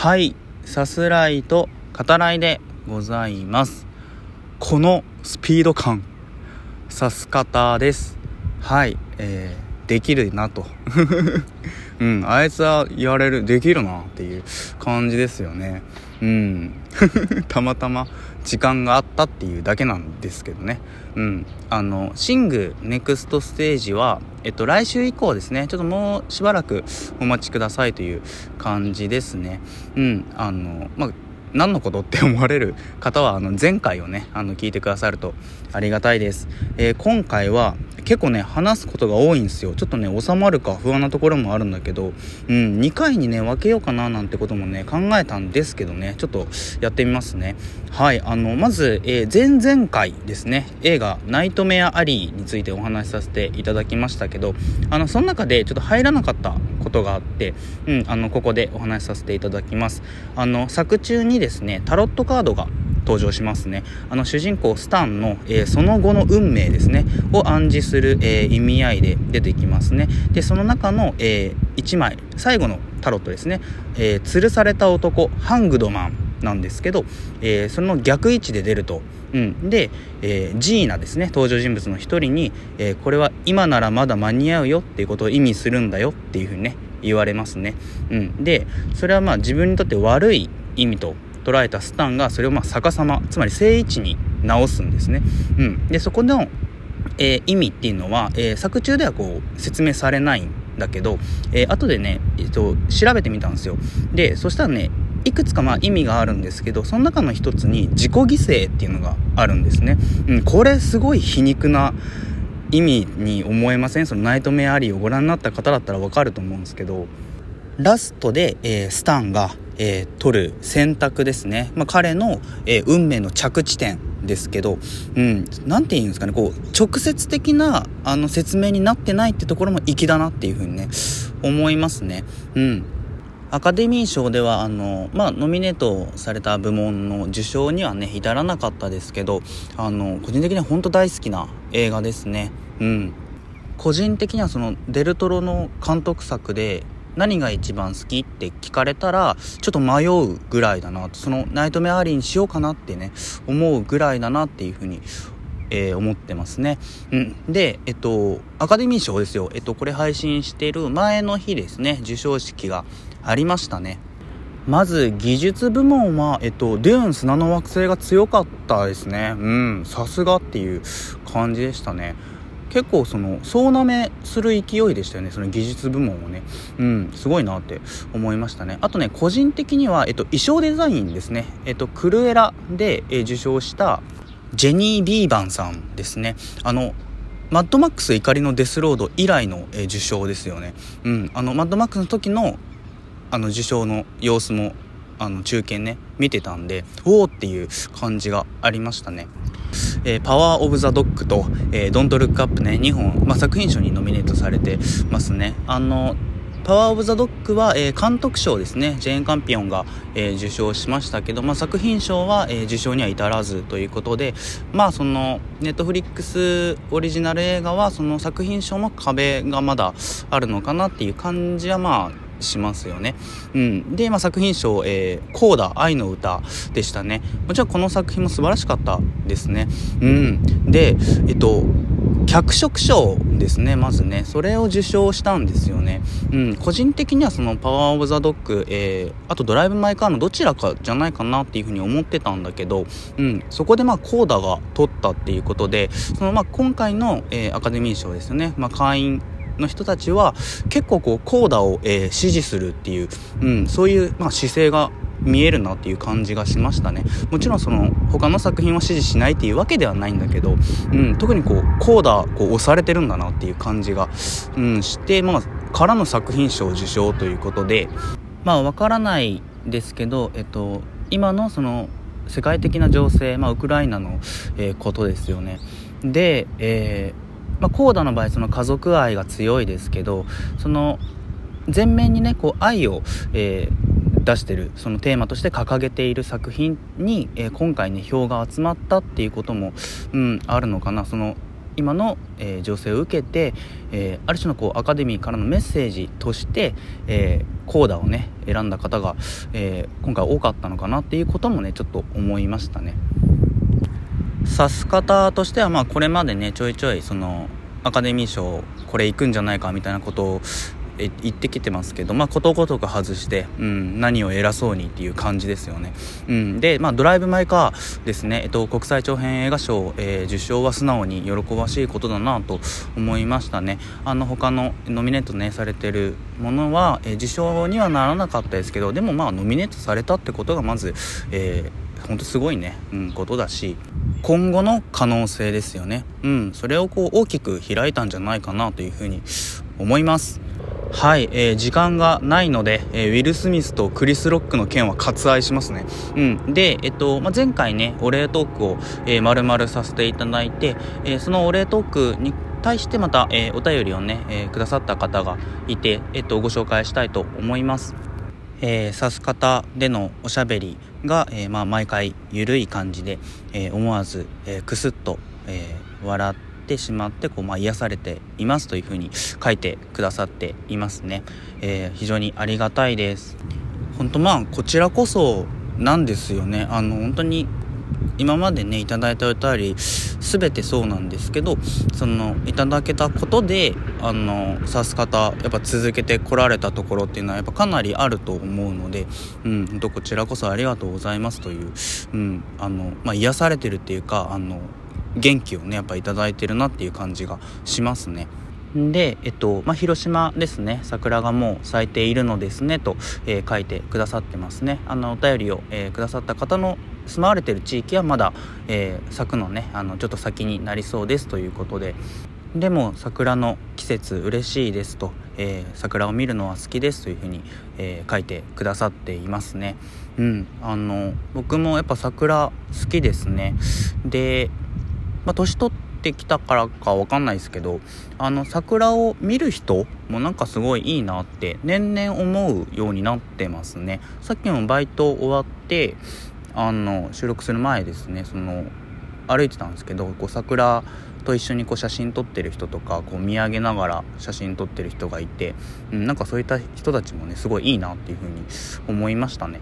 はいさすらいと語らいでございます。このスピード感さす方です。はいえー、できるなと。うんあいつはやれるできるなっていう感じですよね。うん。たまたま時間があったっていうだけなんですけどね。うん。あのシングネクストステージはえっと来週以降ですね。ちょっともうしばらくお待ちくださいという感じですね。うん。あのまあ何のことって思われる方はあの前回をねあの聞いてくださるとありがたいです、えー、今回は結構ね話すことが多いんですよ。ちょっとね収まるか不安なところもあるんだけどうん2回にね分けようかななんてこともね考えたんですけどね。ちょっとやってみますね。はいあのまず、えー、前々回ですね。映画「ナイトメアアリー」についてお話しさせていただきましたけどあのその中でちょっと入らなかったことがあって、うん、あのここでお話しさせていただきます。あの作中にですねタロットカードが登場しますね。あの主人公スタンの、えー、その後の運命ですねを暗示する、えー、意味合いで出てきますね。でその中の、えー、1枚最後のタロットですね、え、吊るされた男ハングドマンなんですけど、え、その逆位置で出ると、うん、で、え、ジーナですね登場人物の一人に、え、これは今ならまだ間に合うよっていうことを意味するんだよっていうふうにね言われますね、うん、でそれはまあ自分にとって悪い意味と捉えたスタンがそれをまあ逆さまつまり正位置に直すんですね、うん、でそこの、えー、意味っていうのは、えー、作中ではこう説明されないんだけど、えー、後でね、えーと、調べてみたんですよ。でそしたらねいくつかまあ意味があるんですけどその中の一つに自己犠牲っていうのがあるんですね、うん、これすごい皮肉な意味に思えません？そのナイトメアリーをご覧になった方だったらわかると思うんですけどラストで、えー、スタンが、えー、取る選択ですね、まあ、彼の、えー、運命の着地点ですけど、うん、なんて言うんですかね、こう、直接的な、あの、説明になってないってところも粋だなっていうふうにね、思いますね。うん。アカデミー賞では、あの、まあ、ノミネートされた部門の受賞にはね、至らなかったですけど、あの、個人的には本当大好きな映画ですね。うん。個人的にはその、デルトロの監督作で、何が一番好きって聞かれたら、ちょっと迷うぐらいだな、そのナイトメアリーにしようかなってね、思うぐらいだなっていうふうにえー、思ってますね。うん。で、えっと、アカデミー賞ですよ。えっと、これ配信してる前の日ですね、授賞式がありましたね。まず、技術部門は、えっと、デューン砂の惑星が強かったですね。うん、さすがっていう感じでしたね。結構その総なめする勢いでしたよね。その技術部門をね。うんすごいなって思いましたね。あとね個人的には、えっと、衣装デザインですね。えっとクルエラで、え受賞したジェニー・ビーバンさんですね。あのマッドマックス怒りのデスロード以来の、え受賞ですよね。うんあのマッドマックスの時のあの受賞の様子もあの中継ね見てたんでおおっていう感じがありましたね。えー、パワー・オブ・ザ・ドッグと、えー、ドント・ルック・アップね、2本、まあ、作品賞にノミネートされてますね。あの、パワー・オブ・ザ・ドッグは、えー、監督賞ですね。ジェーン・カンピオンが、えー、受賞しましたけど、まあ、作品賞は、えー、受賞には至らずということで、まあ、その、ネットフリックスオリジナル映画は、その作品賞の壁がまだあるのかなっていう感じは、まあ、しますよね。うん。で、まあ、作品賞、えー、コーダ愛の歌でしたね。もちろんこの作品も素晴らしかったですね。うん。で、えっと、脚色賞ですね、まずね。それを受賞したんですよね。うん。個人的にはそのパワーオブザドッグ、えー、あとドライブ・マイ・カーのどちらかじゃないかなっていうふうに思ってたんだけど、うん。そこでまあ、コーダが取ったっていうことで、そのまあ、今回の、えー、アカデミー賞ですよね。まあ、会員の人たちは結構こうコーダを、えー、支持するっていう、うん、そういう、まあ、姿勢が見えるなっていう感じがしましたね。もちろんその他の作品を支持しないっていうわけではないんだけど、うん、特にこうコーダこう押されてるんだなっていう感じが、うん、してまあからの作品賞受賞ということでまあわからないですけど、えっと、今のその世界的な情勢、まあ、ウクライナの、えー、ことですよね。で、えーまあ、コーダの場合その家族愛が強いですけどその前面にねこう愛を、えー、出してるそのテーマとして掲げている作品に、えー、今回ね票が集まったっていうことも、うん、あるのかな。その今の、えー、情勢を受けて、え、ある種のこうアカデミーからのメッセージとして、え、コーダをね選んだ方が、え今回多かったのかなっていうこともねちょっと思いましたね。指す方としてはまあこれまでねちょいちょいそのアカデミー賞これ行くんじゃないかみたいなことを言ってきてますけど、まあ、ことごとく外して、うん、何を偉そうにっていう感じですよね。うん、で、まあ、ドライブ・マイ・カーですね、えっと、国際長編映画賞、えー、受賞は素直に喜ばしいことだなと思いましたね。あの他のノミネートねされてるものは、えー、受賞にはならなかったですけどでもまあノミネートされたってことがまず、えー、本当すごいね、うん、ことだし今後の可能性ですよね。うん、それをこう大きく開いたんじゃないかなというふうに思います。はい、えー、時間がないので、えー、ウィル・スミスとクリス・ロックの件は割愛しますね。うん。で、えっと、まあ、前回ね、お礼トークを、えー、丸々させていただいて、えー、そのお礼トークに対してまた、えー、お便りをね、えー、くださった方がいて、えっと、ご紹介したいと思います。えー、指す方でのおしゃべりが、えー、まあ、毎回ゆるい感じで、えー、思わず、えー、くすっと、えー、笑ってしまってこう、まあ、癒されていますというふうに書いてくださっていますね、えー、非常にありがたいです。本当まあこちらこそなんですよね。あの本当に今までねいただいた歌り全てそうなんですけどそのいただけたことであの指す方やっぱ続けてこられたところっていうのはやっぱかなりあると思うので、うん、こちらこそありがとうございますという、うんあのまあ、癒されてるっていうかあの元気をねやっぱ頂いてるなっていう感じがしますね。で、えっとまあ、広島ですね。桜がもう咲いているのですねと、えー、書いてくださってますね。あのお便りを、えー、くださった方の住まわれてる地域はまだ、えー、咲くのねあのちょっと先になりそうですということで。でも桜の季節嬉しいですと、えー、桜を見るのは好きですというふうに、えー、書いてくださっていますね。うん。あの僕もやっぱ桜好きですね。でまあ、年取ってきたからかわかんないですけどあの桜を見る人もなんかすごいいいなって年々思うようになってますね。さっきもバイト終わってあの収録する前ですねその歩いてたんですけどこう桜と一緒にこう写真撮ってる人とかこう見上げながら写真撮ってる人がいて、うん、なんかそういった人たちもねすごいいいなっていうふうに思いましたね。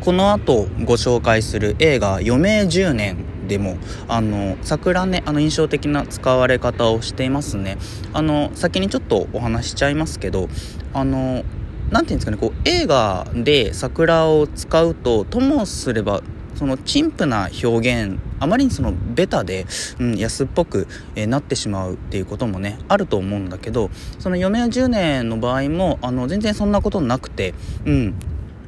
この後ご紹介する映画「余命10年」でもあの桜ねあの印象的な使われ方をしていますね。あの先にちょっとお話しちゃいますけどあの何て言うんですかねこう映画で桜を使うとともすればその陳腐な表現あまりにそのベタで、うん、安っぽく、えー、なってしまうっていうこともねあると思うんだけどその嫁は10年の場合もあの全然そんなことなくて、うん、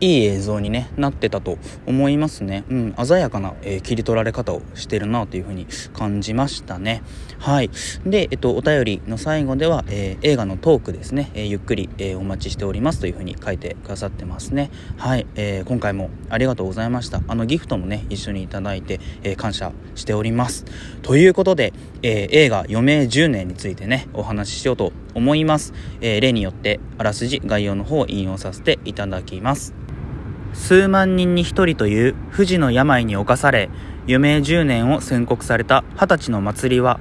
いい映像に、ね、なってたと思いますね。うん、鮮やかな、えー、切り取られ方をしてるなというふうに感じましたね。はい。で、えっと、お便りの最後では、えー、映画のトークですね、えー、ゆっくり、えお待ちしておりますというふうに書いてくださってますね。はい。え今回もありがとうございました。あの、ギフトもね、一緒にいただいて、え感謝しております。ということで、え映画余命10年についてね、お話ししようと思います。え例によって、あらすじ概要の方を引用させていただきます。数万人に一人という不治の病に侵され余命10年を宣告された二十歳の祭りは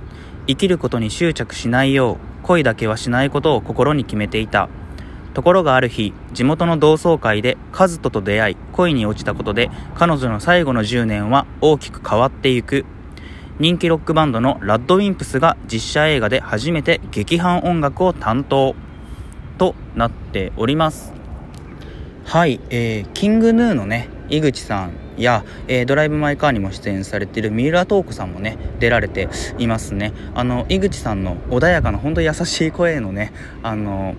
生きることに執着しないよう恋だけはしないことを心に決めていた。ところがある日地元の同窓会でカズトと出会い恋に落ちたことで彼女の最後の10年は大きく変わっていく。人気ロックバンドのラッドウィンプスが実写映画で初めて劇伴音楽を担当となっております。はい、えー、キングヌーのね井口さんや、えー、ドライブ・マイ・カーにも出演されている三浦透子さんもね出られていますねあの井口さんの穏やかな本当優しい声のねあの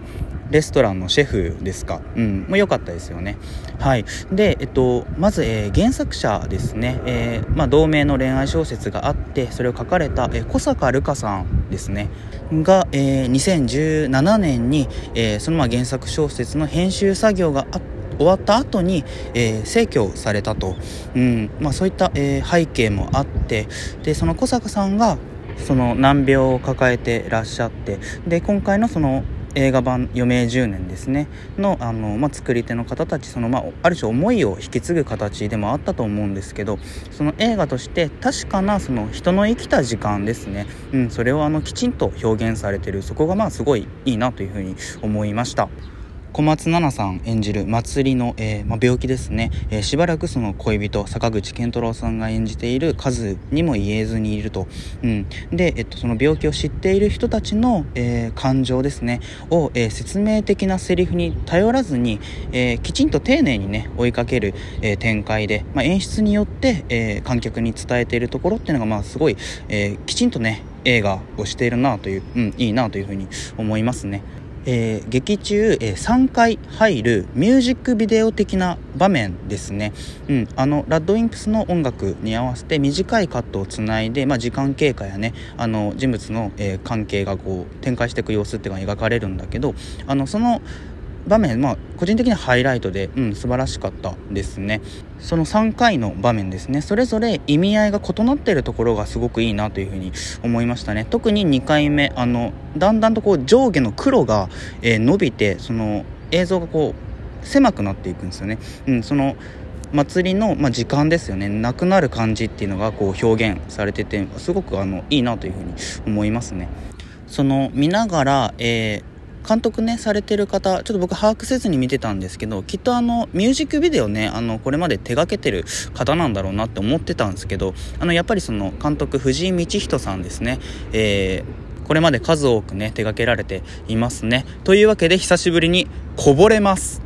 レストランのシェフですか、うん、も良かったですよね。はい。で、えっと、まず、えー、原作者ですね、えー、まあ、同名の恋愛小説があって、それを書かれた、えー、小坂瑠香さんですね、が、え、2017年に、え、そのまあ原作小説の編集作業があって、終わった後に、えー、逝去されたと、うん。まあ、そういった、えー、背景もあってでその小坂さんがその難病を抱えてらっしゃってで今回のその映画版「余命10年」ですねのあの、まあ、作り手の方たちその、まあ、ある種思いを引き継ぐ形でもあったと思うんですけどその映画として確かなその人の生きた時間ですね、うん、それをあのきちんと表現されてる。そこがまあすごいいいなというふうに思いました。小松菜奈さん演じる祭りの、えー、ま、病気ですね、えー、しばらくその恋人坂口健太郎さんが演じている数にも言えずにいると、うん、で、えっと、その病気を知っている人たちの、えー、感情ですね。を、え説明的なセリフに頼らずに、えきちんと丁寧にね追いかける、え展開で、ま、演出によって、え観客に伝えているところっていうのがまあすごい、えきちんとね映画をしているなという、うん、いいなというふうに思いますね。えー、劇中、えー、3回入るミュージックビデオ的な場面ですね、うん、あのラッドウィンプスの音楽に合わせて短いカットをつないで、まあ、時間経過やねあの人物の、えー、関係がこう展開していく様子っていうのが描かれるんだけどあのその場面、まあ、個人的にはハイライトで、うん、素晴らしかったですね。その3回の場面ですね、それぞれ意味合いが異なっているところがすごくいいなというふうに思いましたね。特に2回目、あの、だんだんとこう上下の黒が、えー、伸びて、その映像がこう、狭くなっていくんですよね。うん、その祭りの、まあ、時間ですよねなくなる感じっていうのがこう表現されててすごくあのいいなというふうに思いますね。その見ながら、えー監督ねされてる方ちょっと僕把握せずに見てたんですけどきっとあのミュージックビデオねあのこれまで手がけてる方なんだろうなって思ってたんですけどあのやっぱりその監督藤井道人さんですね。えー、これまで数多くね手がけられていますね。というわけで久しぶりにこぼれます。